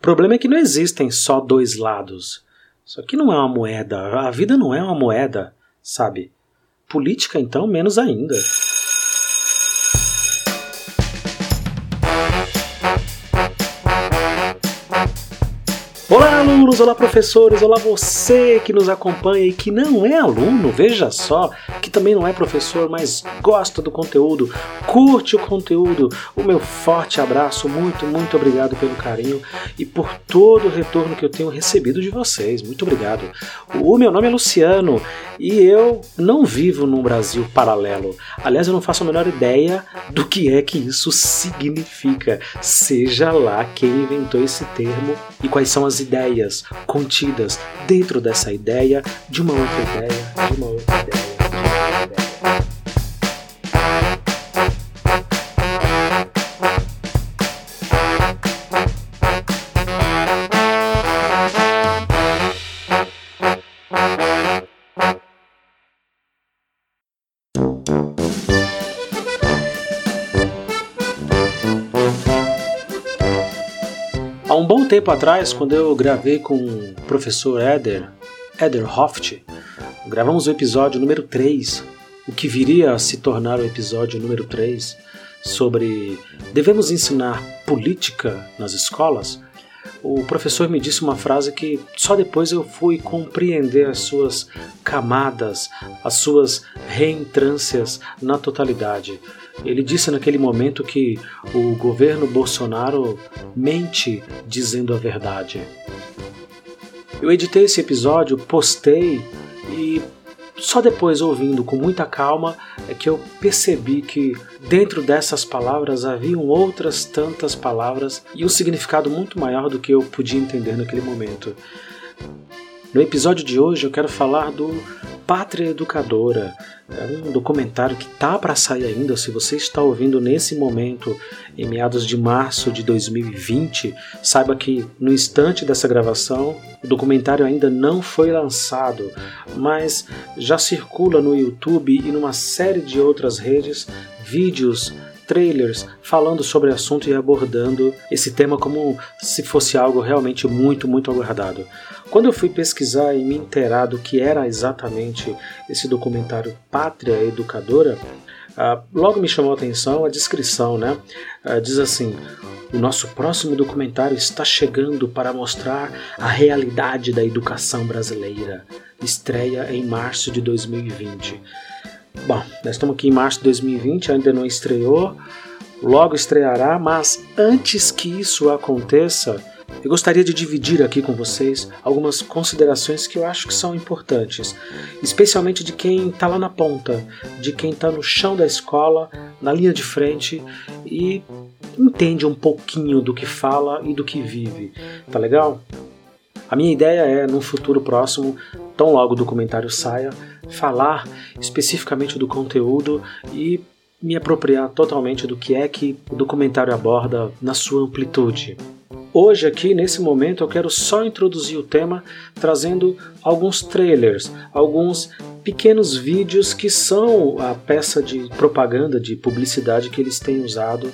O problema é que não existem só dois lados. Isso aqui não é uma moeda. A vida não é uma moeda, sabe? Política, então, menos ainda. Olá, alunos! Olá, professores! Olá, você que nos acompanha e que não é aluno, veja só, que também não é professor, mas gosta do conteúdo, curte o conteúdo. O meu forte abraço, muito, muito obrigado pelo carinho e por todo o retorno que eu tenho recebido de vocês. Muito obrigado. O meu nome é Luciano e eu não vivo num Brasil paralelo. Aliás, eu não faço a menor ideia do que é que isso significa, seja lá quem inventou esse termo e quais são as ideias contidas dentro dessa ideia, de uma outra ideia, de uma outra ideia. Tempo atrás, quando eu gravei com o professor Eder, Eder Hoft, gravamos o episódio número 3, o que viria a se tornar o episódio número 3, sobre devemos ensinar política nas escolas, o professor me disse uma frase que só depois eu fui compreender as suas camadas, as suas reentrâncias na totalidade. Ele disse naquele momento que o governo Bolsonaro mente dizendo a verdade. Eu editei esse episódio, postei e só depois ouvindo com muita calma é que eu percebi que dentro dessas palavras haviam outras tantas palavras e um significado muito maior do que eu podia entender naquele momento. No episódio de hoje eu quero falar do Pátria Educadora. É um documentário que tá para sair ainda. Se você está ouvindo nesse momento, em meados de março de 2020, saiba que no instante dessa gravação, o documentário ainda não foi lançado, mas já circula no YouTube e numa série de outras redes vídeos trailers falando sobre o assunto e abordando esse tema como se fosse algo realmente muito, muito aguardado. Quando eu fui pesquisar e me inteirar do que era exatamente esse documentário Pátria Educadora, uh, logo me chamou a atenção a descrição, né? Uh, diz assim: o nosso próximo documentário está chegando para mostrar a realidade da educação brasileira. Estreia em março de 2020. Bom, nós estamos aqui em março de 2020, ainda não estreou, logo estreará, mas antes que isso aconteça, eu gostaria de dividir aqui com vocês algumas considerações que eu acho que são importantes, especialmente de quem está lá na ponta, de quem está no chão da escola, na linha de frente e entende um pouquinho do que fala e do que vive. Tá legal? A minha ideia é, num futuro próximo, tão logo o documentário saia, falar especificamente do conteúdo e me apropriar totalmente do que é que o documentário aborda na sua amplitude. Hoje, aqui nesse momento, eu quero só introduzir o tema trazendo alguns trailers, alguns pequenos vídeos que são a peça de propaganda, de publicidade que eles têm usado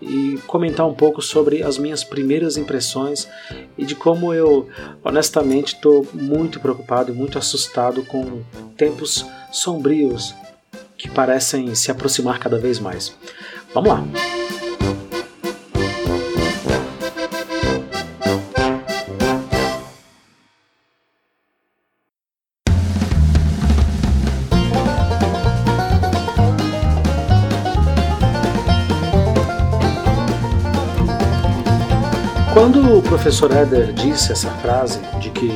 e comentar um pouco sobre as minhas primeiras impressões e de como eu, honestamente, estou muito preocupado muito assustado com tempos sombrios que parecem se aproximar cada vez mais. Vamos lá! Quando o professor Eder disse essa frase de que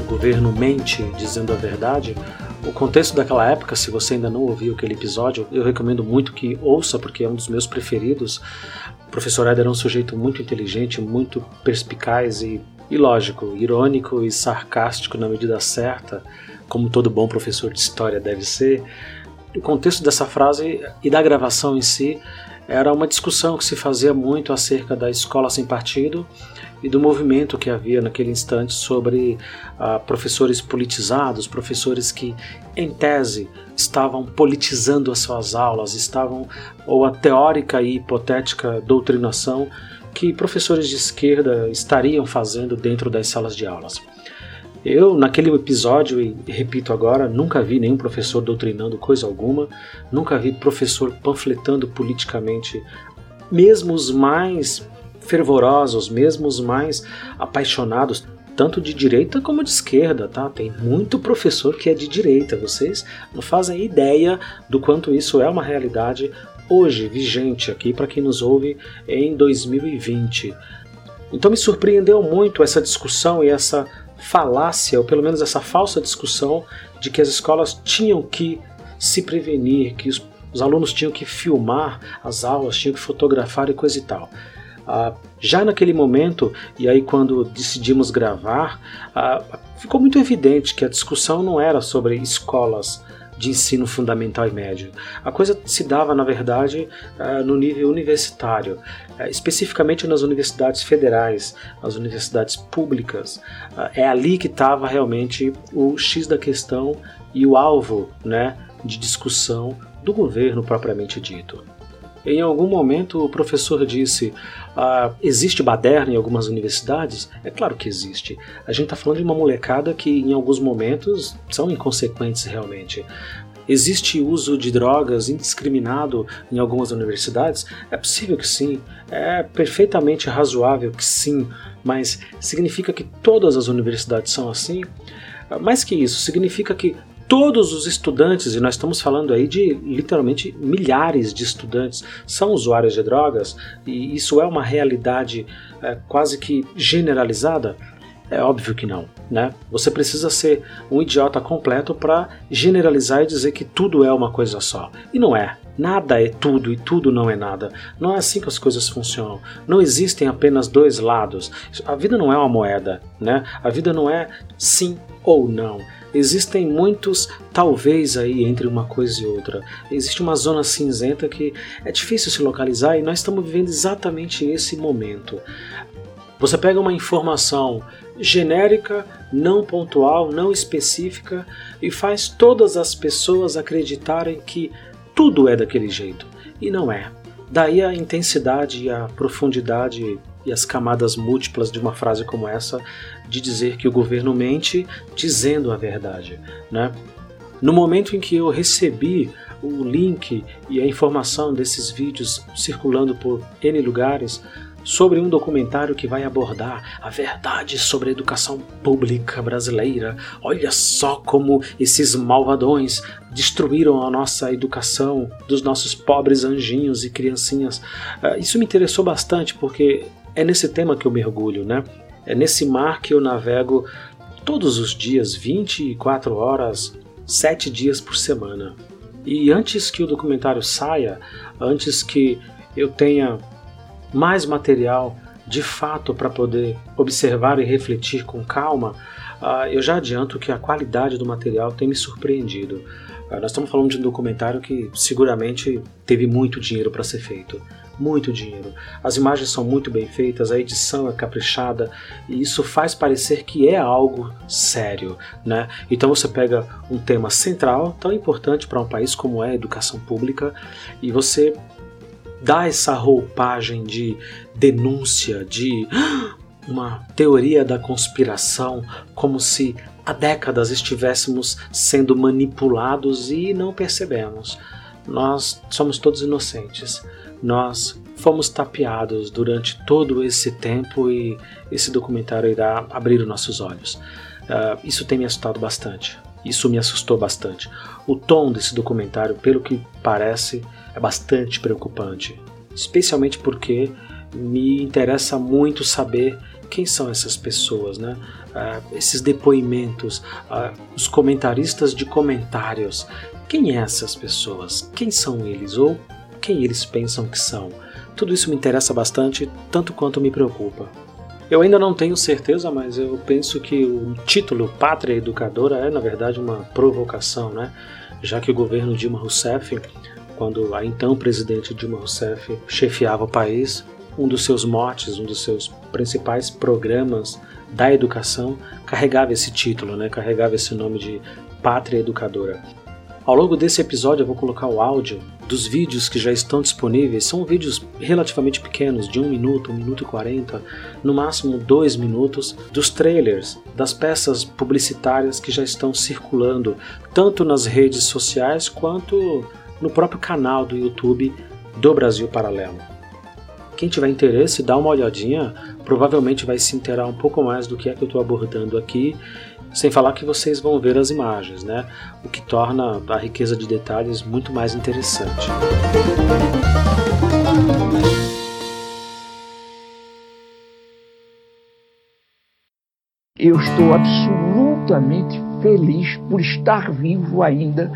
o governo mente dizendo a verdade, o contexto daquela época, se você ainda não ouviu aquele episódio, eu recomendo muito que ouça, porque é um dos meus preferidos. O professor Eder é um sujeito muito inteligente, muito perspicaz e, e lógico, irônico e sarcástico na medida certa, como todo bom professor de história deve ser. O contexto dessa frase e da gravação em si era uma discussão que se fazia muito acerca da escola sem partido e do movimento que havia naquele instante sobre uh, professores politizados, professores que, em tese, estavam politizando as suas aulas, estavam ou a teórica e hipotética doutrinação que professores de esquerda estariam fazendo dentro das salas de aulas. Eu, naquele episódio, e repito agora, nunca vi nenhum professor doutrinando coisa alguma, nunca vi professor panfletando politicamente, mesmo os mais fervorosos, mesmo os mais apaixonados, tanto de direita como de esquerda, tá? Tem muito professor que é de direita, vocês não fazem ideia do quanto isso é uma realidade hoje vigente aqui para quem nos ouve em 2020. Então me surpreendeu muito essa discussão e essa falácia, ou pelo menos essa falsa discussão, de que as escolas tinham que se prevenir, que os, os alunos tinham que filmar as aulas, tinham que fotografar e coisa e tal. Ah, já naquele momento, e aí quando decidimos gravar, ah, ficou muito evidente que a discussão não era sobre escolas de ensino fundamental e médio. A coisa se dava, na verdade, uh, no nível universitário, uh, especificamente nas universidades federais, as universidades públicas. Uh, é ali que estava realmente o X da questão e o alvo né, de discussão do governo propriamente dito. Em algum momento o professor disse: ah, existe baderna em algumas universidades? É claro que existe. A gente está falando de uma molecada que em alguns momentos são inconsequentes realmente. Existe uso de drogas indiscriminado em algumas universidades? É possível que sim, é perfeitamente razoável que sim, mas significa que todas as universidades são assim? Mais que isso, significa que todos os estudantes, e nós estamos falando aí de literalmente milhares de estudantes, são usuários de drogas, e isso é uma realidade é, quase que generalizada? É óbvio que não, né? Você precisa ser um idiota completo para generalizar e dizer que tudo é uma coisa só. E não é. Nada é tudo e tudo não é nada. Não é assim que as coisas funcionam. Não existem apenas dois lados. A vida não é uma moeda, né? A vida não é sim ou não. Existem muitos talvez aí entre uma coisa e outra. Existe uma zona cinzenta que é difícil se localizar e nós estamos vivendo exatamente esse momento. Você pega uma informação genérica, não pontual, não específica e faz todas as pessoas acreditarem que tudo é daquele jeito. E não é. Daí a intensidade e a profundidade e as camadas múltiplas de uma frase como essa de dizer que o governo mente dizendo a verdade, né? No momento em que eu recebi o link e a informação desses vídeos circulando por N lugares sobre um documentário que vai abordar a verdade sobre a educação pública brasileira. Olha só como esses malvadões destruíram a nossa educação dos nossos pobres anjinhos e criancinhas. Ah, isso me interessou bastante porque é nesse tema que eu mergulho, né? É nesse mar que eu navego todos os dias, 24 horas, 7 dias por semana. E antes que o documentário saia, antes que eu tenha mais material de fato para poder observar e refletir com calma, uh, eu já adianto que a qualidade do material tem me surpreendido. Uh, nós estamos falando de um documentário que seguramente teve muito dinheiro para ser feito muito dinheiro. As imagens são muito bem feitas, a edição é caprichada e isso faz parecer que é algo sério, né? Então você pega um tema central, tão importante para um país como é a educação pública, e você dá essa roupagem de denúncia, de uma teoria da conspiração, como se há décadas estivéssemos sendo manipulados e não percebemos. Nós somos todos inocentes nós fomos tapeados durante todo esse tempo e esse documentário irá abrir os nossos olhos. Uh, isso tem me assustado bastante. Isso me assustou bastante. O tom desse documentário, pelo que parece, é bastante preocupante, especialmente porque me interessa muito saber quem são essas pessoas, né? Uh, esses depoimentos, uh, os comentaristas de comentários. Quem é essas pessoas? Quem são eles? Ou quem eles pensam que são. Tudo isso me interessa bastante, tanto quanto me preocupa. Eu ainda não tenho certeza, mas eu penso que o título Pátria Educadora é, na verdade, uma provocação, né? Já que o governo Dilma Rousseff, quando a então presidente Dilma Rousseff chefiava o país, um dos seus motes, um dos seus principais programas da educação carregava esse título, né? Carregava esse nome de Pátria Educadora. Ao longo desse episódio eu vou colocar o áudio dos vídeos que já estão disponíveis são vídeos relativamente pequenos, de 1 minuto, 1 minuto e 40, no máximo 2 minutos, dos trailers, das peças publicitárias que já estão circulando tanto nas redes sociais quanto no próprio canal do YouTube do Brasil Paralelo. Quem tiver interesse, dá uma olhadinha, provavelmente vai se inteirar um pouco mais do que é que eu estou abordando aqui sem falar que vocês vão ver as imagens, né? O que torna a riqueza de detalhes muito mais interessante. Eu estou absolutamente feliz por estar vivo ainda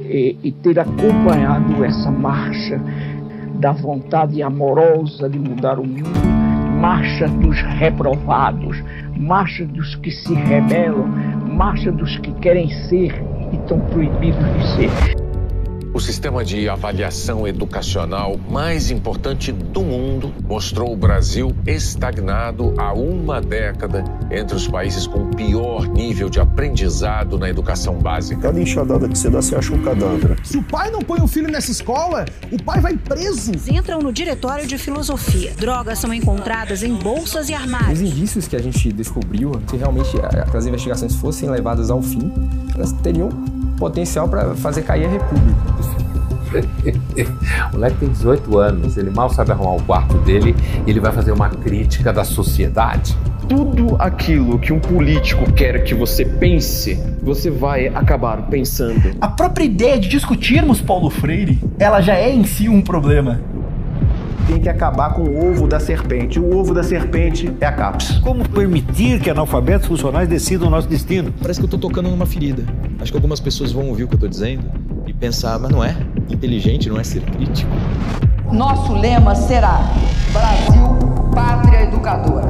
e, e ter acompanhado essa marcha da vontade amorosa de mudar o mundo marcha dos reprovados, marcha dos que se rebelam, marcha dos que querem ser e estão proibidos de ser. O sistema de avaliação educacional mais importante do mundo mostrou o Brasil estagnado há uma década entre os países com pior nível de aprendizado na educação básica. Cada enxadada que você dá, você acha um cadáver. Se o pai não põe o filho nessa escola, o pai vai preso. Entram no diretório de filosofia. Drogas são encontradas em bolsas e armários. Os indícios que a gente descobriu, se realmente as investigações fossem levadas ao fim, elas teriam potencial para fazer cair a República. o moleque tem 18 anos, ele mal sabe arrumar o quarto dele e ele vai fazer uma crítica da sociedade. Tudo aquilo que um político quer que você pense, você vai acabar pensando. A própria ideia de discutirmos Paulo Freire, ela já é em si um problema tem que acabar com o ovo da serpente. O ovo da serpente é a CAPES. Como permitir que analfabetos funcionais decidam o nosso destino? Parece que eu estou tocando numa ferida. Acho que algumas pessoas vão ouvir o que eu estou dizendo e pensar, mas não é. Inteligente não é ser crítico. Nosso lema será Brasil, Pátria Educadora.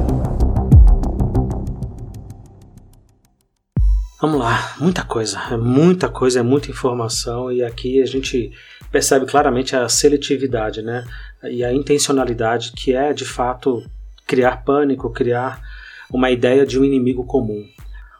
Vamos lá, muita coisa, é muita coisa, é muita informação e aqui a gente percebe claramente a seletividade, né? E a intencionalidade que é de fato criar pânico, criar uma ideia de um inimigo comum.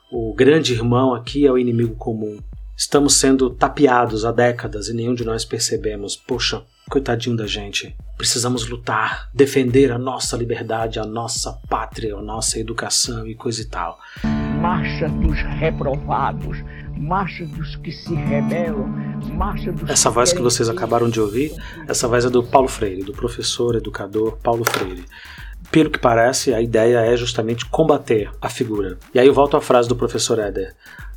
O grande irmão aqui é o inimigo comum. Estamos sendo tapeados há décadas e nenhum de nós percebemos. Poxa, coitadinho da gente. Precisamos lutar, defender a nossa liberdade, a nossa pátria, a nossa educação e coisa e tal. Marcha dos reprovados, marcha dos que se rebelam, marcha dos Essa voz que vocês acabaram de ouvir, essa voz é do Paulo Freire, do professor, educador Paulo Freire. Pelo que parece, a ideia é justamente combater a figura. E aí eu volto à frase do professor Éder.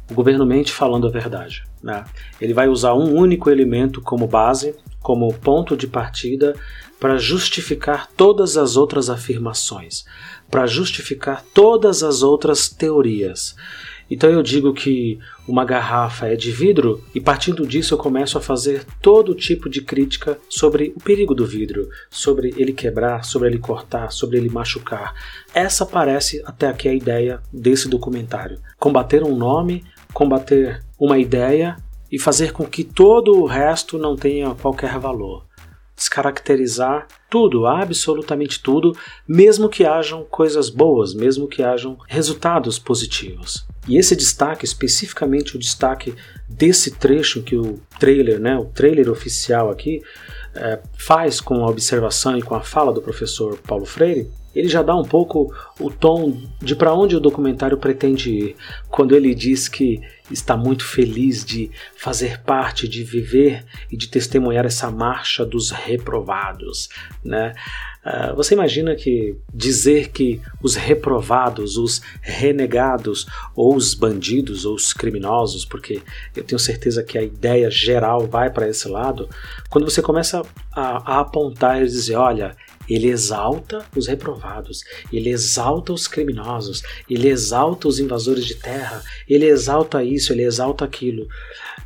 O governo mente falando a verdade. Né? Ele vai usar um único elemento como base, como ponto de partida, para justificar todas as outras afirmações, para justificar todas as outras teorias. Então eu digo que uma garrafa é de vidro e partindo disso eu começo a fazer todo tipo de crítica sobre o perigo do vidro, sobre ele quebrar, sobre ele cortar, sobre ele machucar. Essa parece até aqui a ideia desse documentário. Combater um nome, combater uma ideia e fazer com que todo o resto não tenha qualquer valor descaracterizar tudo, absolutamente tudo, mesmo que hajam coisas boas, mesmo que hajam resultados positivos. E esse destaque, especificamente o destaque desse trecho que o trailer, né, o trailer oficial aqui, é, faz com a observação e com a fala do professor Paulo Freire, ele já dá um pouco o tom de para onde o documentário pretende ir, quando ele diz que está muito feliz de fazer parte, de viver e de testemunhar essa marcha dos reprovados, né? Uh, você imagina que dizer que os reprovados, os renegados, ou os bandidos, ou os criminosos, porque eu tenho certeza que a ideia geral vai para esse lado, quando você começa a, a apontar e dizer, olha, ele exalta os reprovados, ele exalta os criminosos, ele exalta os invasores de terra, ele exalta isso, ele exalta aquilo.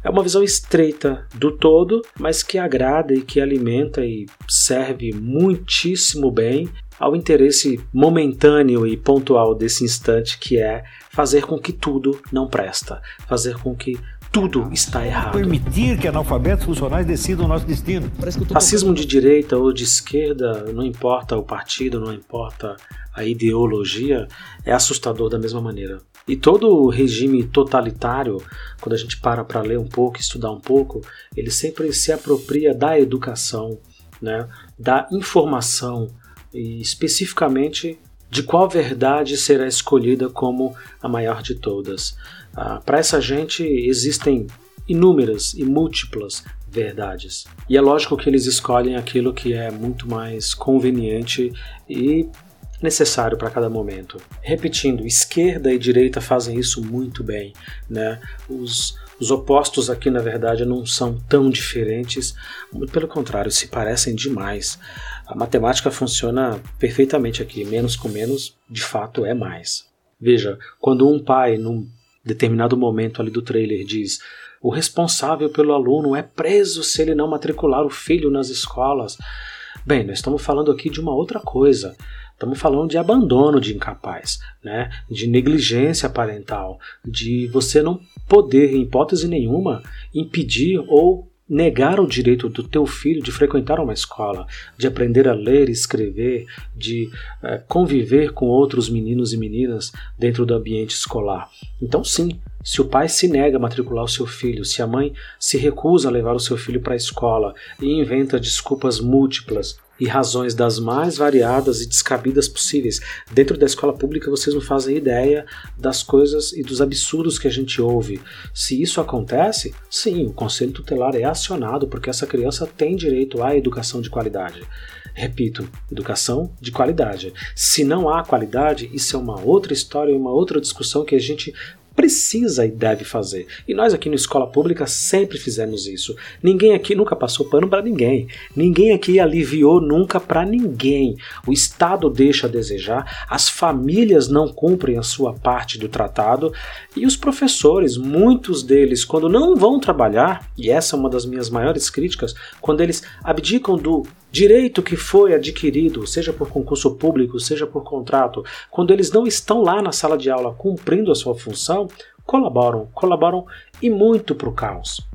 É uma visão estreita do todo, mas que agrada e que alimenta e serve muitíssimo bem ao interesse momentâneo e pontual desse instante que é fazer com que tudo não presta, fazer com que tudo está errado. Permitir que analfabetos funcionais decidam o nosso destino. Racismo de direita ou de esquerda, não importa o partido, não importa a ideologia, é assustador da mesma maneira. E todo regime totalitário, quando a gente para para ler um pouco, estudar um pouco, ele sempre se apropria da educação, né, da informação e especificamente de qual verdade será escolhida como a maior de todas. Ah, para essa gente existem inúmeras e múltiplas verdades. E é lógico que eles escolhem aquilo que é muito mais conveniente e necessário para cada momento. Repetindo, esquerda e direita fazem isso muito bem, né? Os, os opostos aqui, na verdade, não são tão diferentes, muito pelo contrário, se parecem demais. A matemática funciona perfeitamente aqui, menos com menos, de fato, é mais. Veja, quando um pai, num determinado momento ali do trailer, diz o responsável pelo aluno é preso se ele não matricular o filho nas escolas. Bem, nós estamos falando aqui de uma outra coisa. Estamos falando de abandono de incapaz, né? de negligência parental, de você não poder, em hipótese nenhuma, impedir ou negar o direito do teu filho de frequentar uma escola, de aprender a ler e escrever, de é, conviver com outros meninos e meninas dentro do ambiente escolar. Então, sim, se o pai se nega a matricular o seu filho, se a mãe se recusa a levar o seu filho para a escola e inventa desculpas múltiplas e razões das mais variadas e descabidas possíveis. Dentro da escola pública vocês não fazem ideia das coisas e dos absurdos que a gente ouve. Se isso acontece, sim, o conselho tutelar é acionado porque essa criança tem direito à educação de qualidade. Repito, educação de qualidade. Se não há qualidade, isso é uma outra história uma outra discussão que a gente precisa e deve fazer. E nós aqui no Escola Pública sempre fizemos isso. Ninguém aqui nunca passou pano para ninguém. Ninguém aqui aliviou nunca para ninguém. O Estado deixa a desejar, as famílias não cumprem a sua parte do tratado e os professores, muitos deles, quando não vão trabalhar, e essa é uma das minhas maiores críticas, quando eles abdicam do direito que foi adquirido, seja por concurso público, seja por contrato, quando eles não estão lá na sala de aula cumprindo a sua função, colaboram, colaboram e muito para o caos.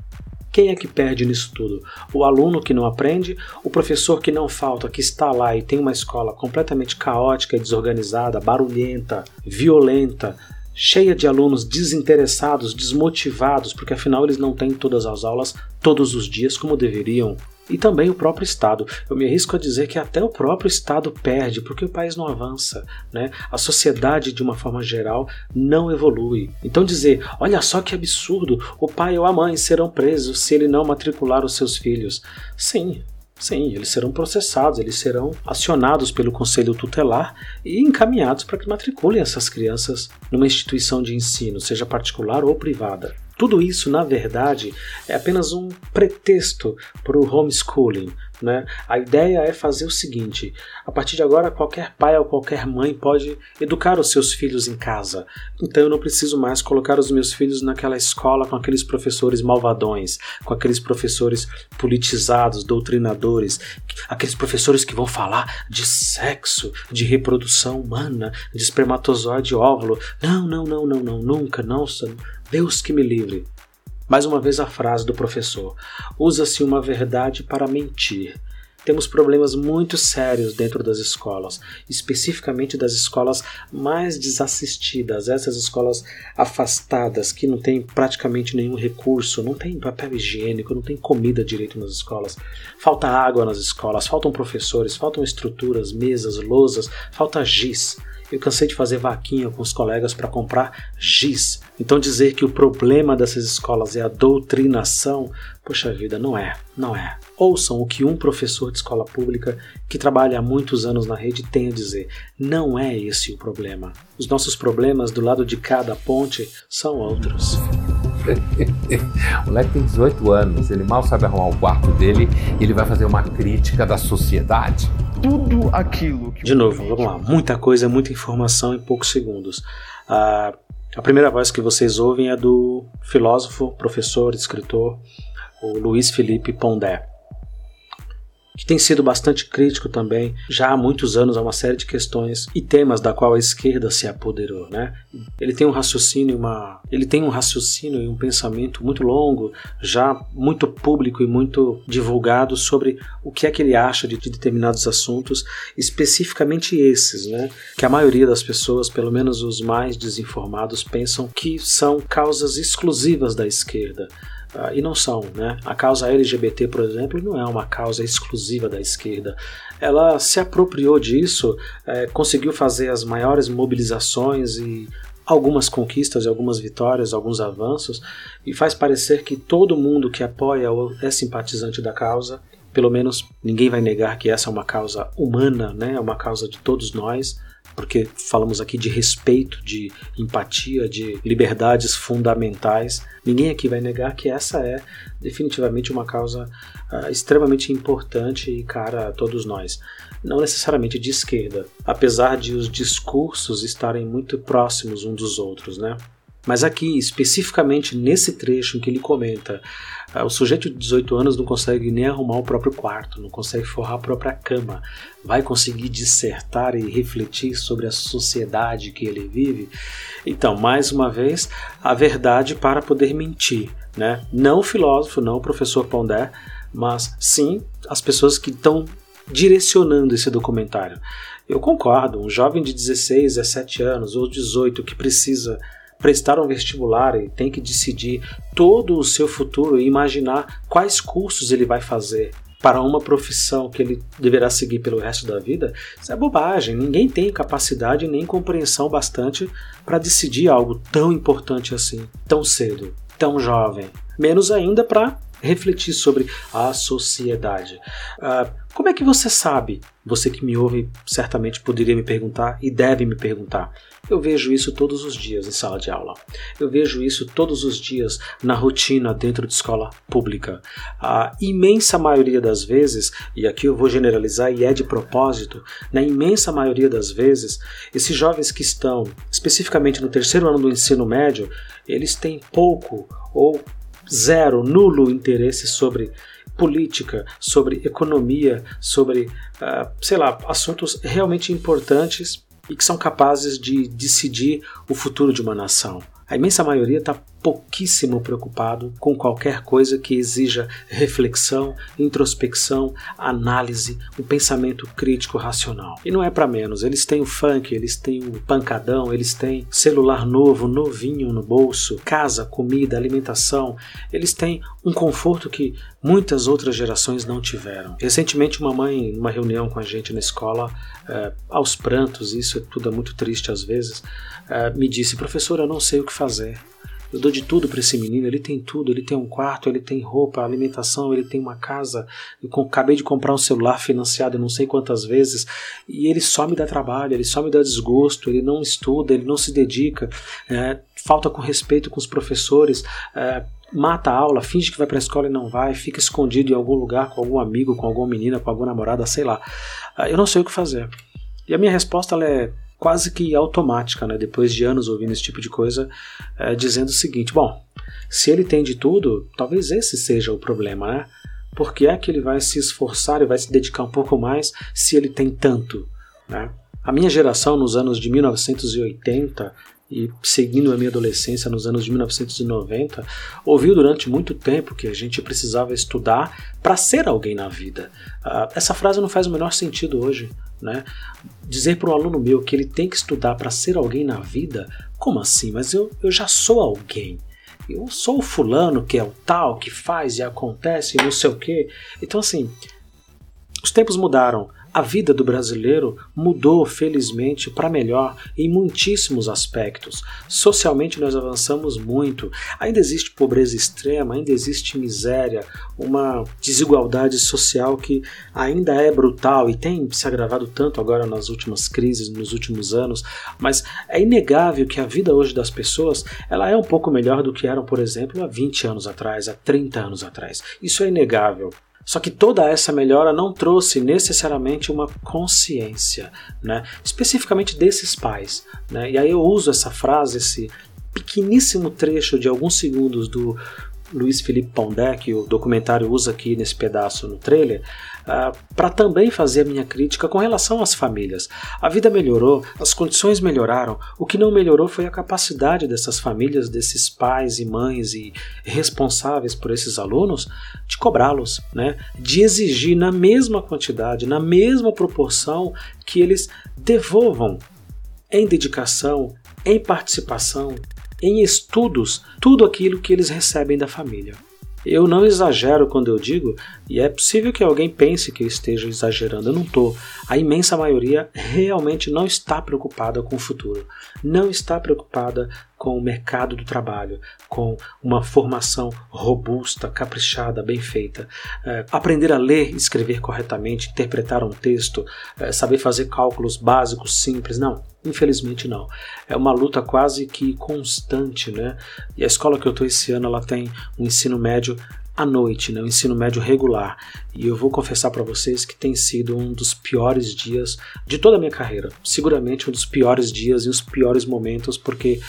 Quem é que perde nisso tudo? O aluno que não aprende, o professor que não falta, que está lá e tem uma escola completamente caótica e desorganizada, barulhenta, violenta, cheia de alunos desinteressados, desmotivados, porque afinal eles não têm todas as aulas todos os dias como deveriam e também o próprio Estado. Eu me arrisco a dizer que até o próprio Estado perde, porque o país não avança, né? A sociedade, de uma forma geral, não evolui. Então dizer, olha só que absurdo, o pai ou a mãe serão presos se ele não matricular os seus filhos. Sim, Sim, eles serão processados, eles serão acionados pelo conselho tutelar e encaminhados para que matriculem essas crianças numa instituição de ensino, seja particular ou privada. Tudo isso, na verdade, é apenas um pretexto para o homeschooling. Né? A ideia é fazer o seguinte: a partir de agora, qualquer pai ou qualquer mãe pode educar os seus filhos em casa. Então eu não preciso mais colocar os meus filhos naquela escola com aqueles professores malvadões, com aqueles professores politizados, doutrinadores, aqueles professores que vão falar de sexo, de reprodução humana, de espermatozoide óvulo. Não, não, não, não, não, nunca, não. Deus que me livre. Mais uma vez a frase do professor: usa-se uma verdade para mentir. Temos problemas muito sérios dentro das escolas, especificamente das escolas mais desassistidas, essas escolas afastadas que não têm praticamente nenhum recurso, não tem papel higiênico, não tem comida direito nas escolas, falta água nas escolas, faltam professores, faltam estruturas, mesas, lousas, falta giz. Eu cansei de fazer vaquinha com os colegas para comprar giz. Então dizer que o problema dessas escolas é a doutrinação, poxa vida, não é, não é. Ouçam o que um professor de escola pública que trabalha há muitos anos na rede tem a dizer. Não é esse o problema. Os nossos problemas do lado de cada ponte são outros. o moleque tem 18 anos, ele mal sabe arrumar o quarto dele e ele vai fazer uma crítica da sociedade. Tudo aquilo que. De novo, vamos lá. Muita coisa, muita informação em poucos segundos. Ah, a primeira voz que vocês ouvem é do filósofo, professor, escritor, o Luiz Felipe Pondé, que tem sido bastante crítico também, já há muitos anos, a uma série de questões e temas da qual a esquerda se apoderou, né? Ele tem um raciocínio, uma, ele tem um raciocínio e um pensamento muito longo, já muito público e muito divulgado sobre o que é que ele acha de, de determinados assuntos, especificamente esses, né? Que a maioria das pessoas, pelo menos os mais desinformados, pensam que são causas exclusivas da esquerda. Uh, e não são. Né? A causa LGBT, por exemplo, não é uma causa exclusiva da esquerda. Ela se apropriou disso, é, conseguiu fazer as maiores mobilizações e algumas conquistas, algumas vitórias, alguns avanços, e faz parecer que todo mundo que apoia ou é simpatizante da causa, pelo menos ninguém vai negar que essa é uma causa humana, né? é uma causa de todos nós porque falamos aqui de respeito, de empatia, de liberdades fundamentais. Ninguém aqui vai negar que essa é definitivamente uma causa uh, extremamente importante e cara a todos nós. Não necessariamente de esquerda, apesar de os discursos estarem muito próximos uns dos outros, né? Mas aqui, especificamente nesse trecho em que ele comenta, uh, o sujeito de 18 anos não consegue nem arrumar o próprio quarto, não consegue forrar a própria cama, vai conseguir dissertar e refletir sobre a sociedade que ele vive. Então, mais uma vez, a verdade para poder mentir. Né? Não o filósofo, não o professor Pondé, mas sim as pessoas que estão direcionando esse documentário. Eu concordo, um jovem de 16, 17 anos ou 18 que precisa prestar um vestibular e tem que decidir todo o seu futuro e imaginar quais cursos ele vai fazer para uma profissão que ele deverá seguir pelo resto da vida, isso é bobagem. Ninguém tem capacidade nem compreensão bastante para decidir algo tão importante assim, tão cedo, tão jovem. Menos ainda para refletir sobre a sociedade. Uh, como é que você sabe? Você que me ouve certamente poderia me perguntar e deve me perguntar. Eu vejo isso todos os dias em sala de aula. Eu vejo isso todos os dias na rotina dentro de escola pública. A imensa maioria das vezes, e aqui eu vou generalizar e é de propósito, na imensa maioria das vezes, esses jovens que estão especificamente no terceiro ano do ensino médio, eles têm pouco ou zero, nulo interesse sobre política, sobre economia, sobre, uh, sei lá, assuntos realmente importantes e que são capazes de decidir o futuro de uma nação. A imensa maioria está pouquíssimo preocupado com qualquer coisa que exija reflexão, introspecção, análise, um pensamento crítico racional. E não é para menos, eles têm o funk, eles têm o pancadão, eles têm celular novo, novinho no bolso, casa, comida, alimentação, eles têm um conforto que muitas outras gerações não tiveram. Recentemente, uma mãe, numa reunião com a gente na escola, é, aos prantos, isso é tudo é muito triste às vezes, é, me disse: professor, eu não sei o que fazer. Eu dou de tudo para esse menino, ele tem tudo, ele tem um quarto, ele tem roupa, alimentação, ele tem uma casa. Eu acabei de comprar um celular financiado não sei quantas vezes e ele só me dá trabalho, ele só me dá desgosto, ele não estuda, ele não se dedica, é, falta com respeito com os professores. É, mata a aula, finge que vai para a escola e não vai, fica escondido em algum lugar com algum amigo, com alguma menina, com alguma namorada, sei lá. É, eu não sei o que fazer. E a minha resposta é quase que automática, né? depois de anos ouvindo esse tipo de coisa, é, dizendo o seguinte: bom, se ele tem de tudo, talvez esse seja o problema, né? Por que é que ele vai se esforçar e vai se dedicar um pouco mais se ele tem tanto? Né? A minha geração, nos anos de 1980, e seguindo a minha adolescência nos anos de 1990, ouviu durante muito tempo que a gente precisava estudar para ser alguém na vida. Uh, essa frase não faz o menor sentido hoje. Né? Dizer para um aluno meu que ele tem que estudar para ser alguém na vida, como assim? Mas eu, eu já sou alguém. Eu sou o fulano que é o tal, que faz e acontece e não sei o quê. Então, assim, os tempos mudaram. A vida do brasileiro mudou, felizmente, para melhor em muitíssimos aspectos. Socialmente, nós avançamos muito. Ainda existe pobreza extrema, ainda existe miséria, uma desigualdade social que ainda é brutal e tem se agravado tanto agora nas últimas crises, nos últimos anos. Mas é inegável que a vida hoje das pessoas ela é um pouco melhor do que eram, por exemplo, há 20 anos atrás, há 30 anos atrás. Isso é inegável. Só que toda essa melhora não trouxe necessariamente uma consciência, né? especificamente desses pais. Né? E aí eu uso essa frase, esse pequeníssimo trecho de alguns segundos do Luiz Felipe Pondé, que o documentário usa aqui nesse pedaço no trailer, uh, ah, para também fazer a minha crítica com relação às famílias. A vida melhorou, as condições melhoraram, o que não melhorou foi a capacidade dessas famílias, desses pais e mães e responsáveis por esses alunos, de cobrá-los, né? de exigir na mesma quantidade, na mesma proporção que eles devolvam em dedicação, em participação, em estudos, tudo aquilo que eles recebem da família. Eu não exagero quando eu digo, e é possível que alguém pense que eu esteja exagerando, eu não estou. A imensa maioria realmente não está preocupada com o futuro, não está preocupada com o mercado do trabalho, com uma formação robusta, caprichada, bem feita. É, aprender a ler, escrever corretamente, interpretar um texto, é, saber fazer cálculos básicos, simples, não. Infelizmente não. É uma luta quase que constante, né? E a escola que eu estou esse ano, ela tem um ensino médio à noite, né, o ensino médio regular. E eu vou confessar para vocês que tem sido um dos piores dias de toda a minha carreira. Seguramente um dos piores dias e os piores momentos, porque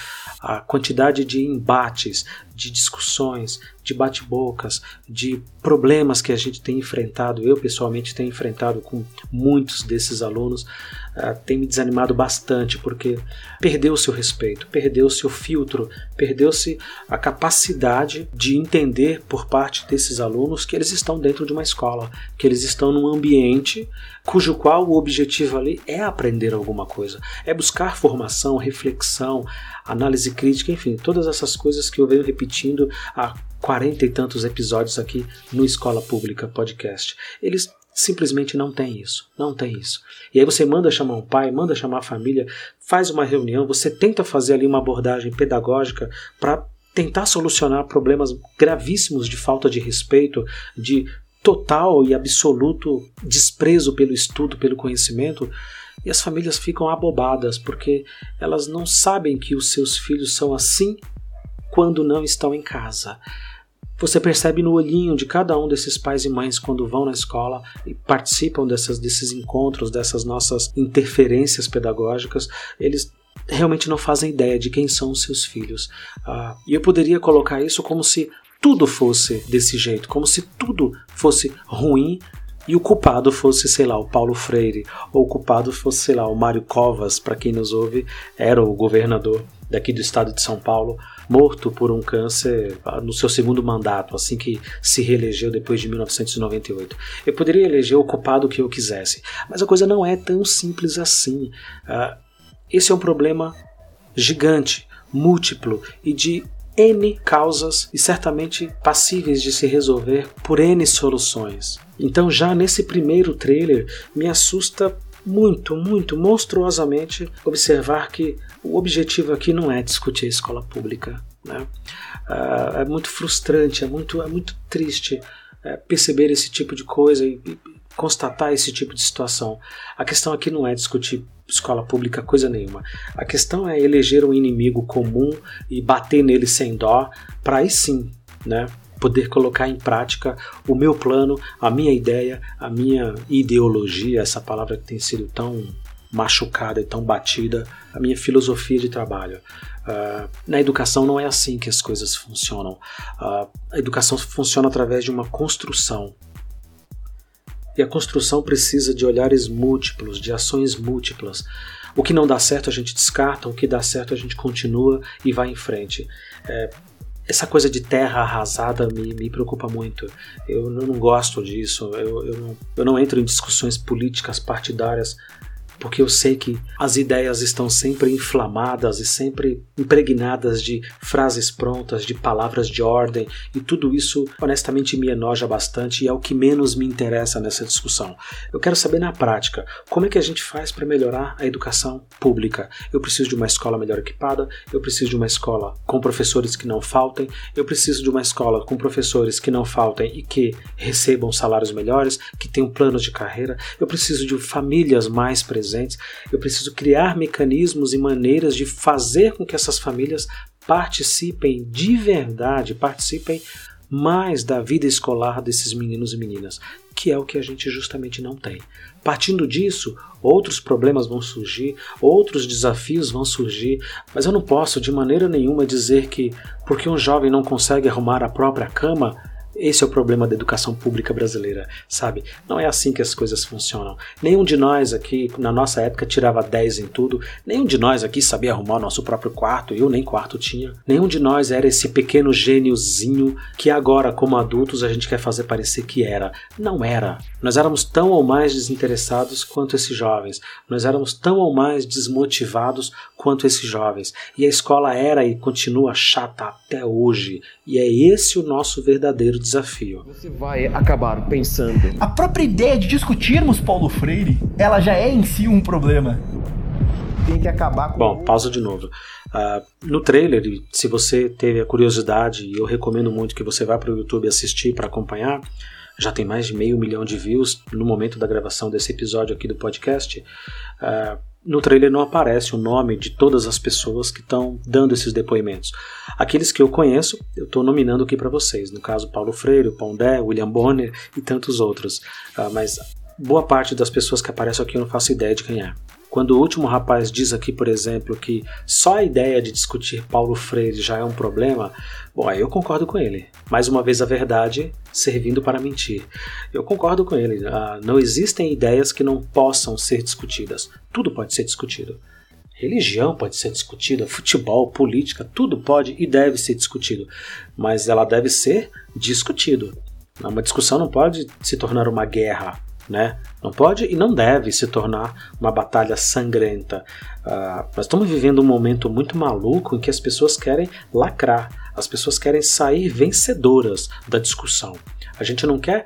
a quantidade de embates, de discussões, de bate-bocas, de problemas que a gente tem enfrentado, eu pessoalmente tenho enfrentado com muitos desses alunos, uh, tem me desanimado bastante, porque perdeu-se o respeito, perdeu-se o filtro, perdeu-se a capacidade de entender por parte desses alunos que eles estão dentro de uma escola, que eles estão num ambiente cujo qual o objetivo ali é aprender alguma coisa, é buscar formação, reflexão, análise crítica, enfim, todas essas coisas que eu venho repetindo há quarenta e tantos episódios aqui no Escola Pública Podcast. Eles simplesmente não têm isso, não tem isso. E aí você manda chamar um pai, manda chamar a família, faz uma reunião, você tenta fazer ali uma abordagem pedagógica para tentar solucionar problemas gravíssimos de falta de respeito, de total e absoluto desprezo pelo estudo, pelo conhecimento, e as famílias ficam abobadas porque elas não sabem que os seus filhos são assim quando não estão em casa. Você percebe no olhinho de cada um desses pais e mães quando vão na escola e participam dessas, desses encontros, dessas nossas interferências pedagógicas, eles realmente não fazem ideia de quem são os seus filhos. Uh, e eu poderia colocar isso como se tudo fosse desse jeito, como se tudo fosse ruim e o culpado fosse, sei lá, o Paulo Freire, ou o culpado fosse, sei lá, o Mário Covas, para quem nos ouve, era o governador daqui do estado de São Paulo, morto por um câncer ah, no seu segundo mandato, assim que se reelegeu depois de 1998. Eu poderia eleger o culpado que eu quisesse, mas a coisa não é tão simples assim. Uh, esse é um problema gigante, múltiplo e de N causas e certamente passíveis de se resolver por N soluções. Então, já nesse primeiro trailer, me assusta muito, muito, monstruosamente observar que o objetivo aqui não é discutir a escola pública. Né? Uh, é muito frustrante, é muito, é muito triste é, perceber esse tipo de coisa e constatar esse tipo de situação. A questão aqui não é discutir escola pública coisa nenhuma. A questão é eleger um inimigo comum e bater nele sem dó, para aí sim, né, poder colocar em prática o meu plano, a minha ideia, a minha ideologia, essa palavra que tem sido tão machucada e tão batida, a minha filosofia de trabalho. Uh, na educação não é assim que as coisas funcionam. Uh, a educação funciona através de uma construção, e a construção precisa de olhares múltiplos, de ações múltiplas. O que não dá certo a gente descarta, o que dá certo a gente continua e vai em frente. É, essa coisa de terra arrasada me, me preocupa muito. Eu, eu não gosto disso. Eu, eu, não, eu não entro em discussões políticas partidárias porque eu sei que as ideias estão sempre inflamadas e sempre impregnadas de frases prontas, de palavras de ordem, e tudo isso honestamente me enoja bastante e é o que menos me interessa nessa discussão. Eu quero saber na prática como é que a gente faz para melhorar a educação pública. Eu preciso de uma escola melhor equipada, eu preciso de uma escola com professores que não faltem, eu preciso de uma escola com professores que não faltem e que recebam salários melhores, que tenham planos de carreira, eu preciso de famílias mais presentes presentes, eu preciso criar mecanismos e maneiras de fazer com que essas famílias participem de verdade, participem mais da vida escolar desses meninos e meninas, que é o que a gente justamente não tem. Partindo disso, outros problemas vão surgir, outros desafios vão surgir, mas eu não posso de maneira nenhuma dizer que porque um jovem não consegue arrumar a própria cama, esse é o problema da educação pública brasileira, sabe? Não é assim que as coisas funcionam. Nenhum de nós aqui, na nossa época, tirava 10 em tudo. Nenhum de nós aqui sabia arrumar o nosso próprio quarto. Eu nem quarto tinha. Nenhum de nós era esse pequeno gêniozinho que agora, como adultos, a gente quer fazer parecer que era. Não era. Nós éramos tão ou mais desinteressados quanto esses jovens. Nós éramos tão ou mais desmotivados quanto esses jovens. E a escola era e continua chata até hoje. E é esse o nosso verdadeiro desafio. Você vai acabar pensando. A própria ideia de discutirmos Paulo Freire, ela já é em si um problema. Tem que acabar com. Bom, pausa de novo. Uh, no trailer, se você teve a curiosidade, e eu recomendo muito que você vá para o YouTube assistir para acompanhar, já tem mais de meio milhão de views no momento da gravação desse episódio aqui do podcast. Uh, no trailer não aparece o nome de todas as pessoas que estão dando esses depoimentos. Aqueles que eu conheço, eu estou nominando aqui para vocês. No caso, Paulo Freire, Pondé, William Bonner e tantos outros. Uh, mas boa parte das pessoas que aparecem aqui eu não faço ideia de quem é. Quando o último rapaz diz aqui, por exemplo, que só a ideia de discutir Paulo Freire já é um problema, bom, aí eu concordo com ele. Mais uma vez, a verdade servindo para mentir. Eu concordo com ele. Uh, não existem ideias que não possam ser discutidas. Tudo pode ser discutido. Religião pode ser discutida, futebol, política, tudo pode e deve ser discutido, mas ela deve ser discutido. Uma discussão não pode se tornar uma guerra, né? Não pode e não deve se tornar uma batalha sangrenta. Uh, nós estamos vivendo um momento muito maluco em que as pessoas querem lacrar, as pessoas querem sair vencedoras da discussão. A gente não quer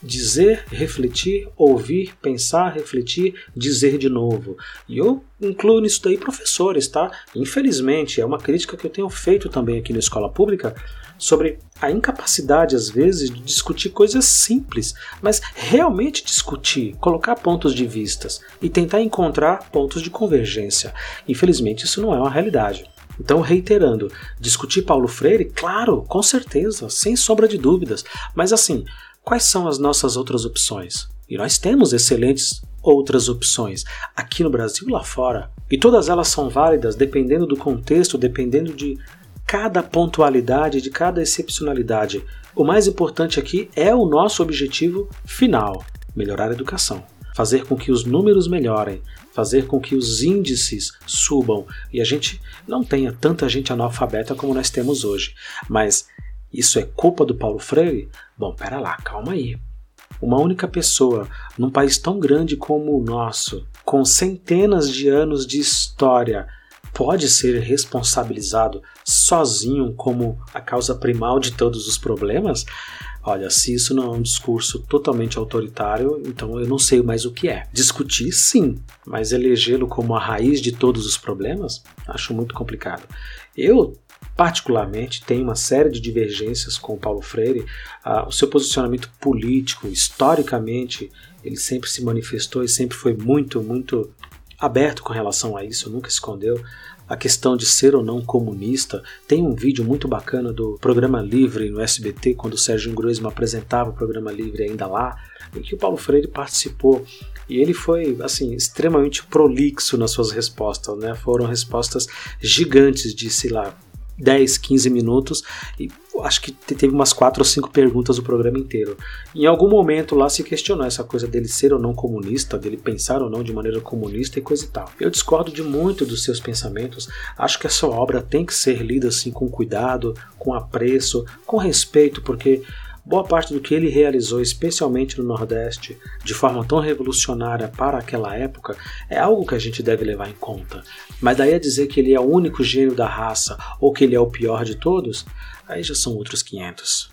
dizer, refletir, ouvir, pensar, refletir, dizer de novo. E eu incluo nisso daí professores, tá? Infelizmente, é uma crítica que eu tenho feito também aqui na escola pública sobre a incapacidade, às vezes, de discutir coisas simples, mas realmente discutir, colocar pontos de vistas e tentar encontrar pontos de convergência. Infelizmente, isso não é uma realidade. Então, reiterando, discutir Paulo Freire, claro, com certeza, sem sombra de dúvidas, mas assim, quais são as nossas outras opções? E nós temos excelentes outras opções aqui no Brasil e lá fora. E todas elas são válidas dependendo do contexto, dependendo de cada pontualidade, de cada excepcionalidade. O mais importante aqui é o nosso objetivo final: melhorar a educação. Fazer com que os números melhorem, fazer com que os índices subam e a gente não tenha tanta gente analfabeta como nós temos hoje. Mas isso é culpa do Paulo Freire? Bom, pera lá, calma aí. Uma única pessoa, num país tão grande como o nosso, com centenas de anos de história, pode ser responsabilizado sozinho como a causa primal de todos os problemas? Olha, se isso não é um discurso totalmente autoritário, então eu não sei mais o que é. Discutir, sim, mas elegê-lo como a raiz de todos os problemas, acho muito complicado. Eu, particularmente, tenho uma série de divergências com o Paulo Freire. Ah, o seu posicionamento político, historicamente, ele sempre se manifestou e sempre foi muito, muito aberto com relação a isso, nunca escondeu a questão de ser ou não comunista. Tem um vídeo muito bacana do Programa Livre no SBT, quando o Sérgio Groisman apresentava o Programa Livre ainda lá, em que o Paulo Freire participou. E ele foi, assim, extremamente prolixo nas suas respostas, né? Foram respostas gigantes de, sei lá, 10, 15 minutos e acho que teve umas 4 ou 5 perguntas o programa inteiro. Em algum momento lá se questionou essa coisa dele ser ou não comunista, dele pensar ou não de maneira comunista e coisa e tal. Eu discordo de muito dos seus pensamentos, acho que a sua obra tem que ser lida assim com cuidado, com apreço, com respeito, porque Boa parte do que ele realizou, especialmente no Nordeste, de forma tão revolucionária para aquela época, é algo que a gente deve levar em conta. Mas daí a dizer que ele é o único gênio da raça ou que ele é o pior de todos, aí já são outros 500.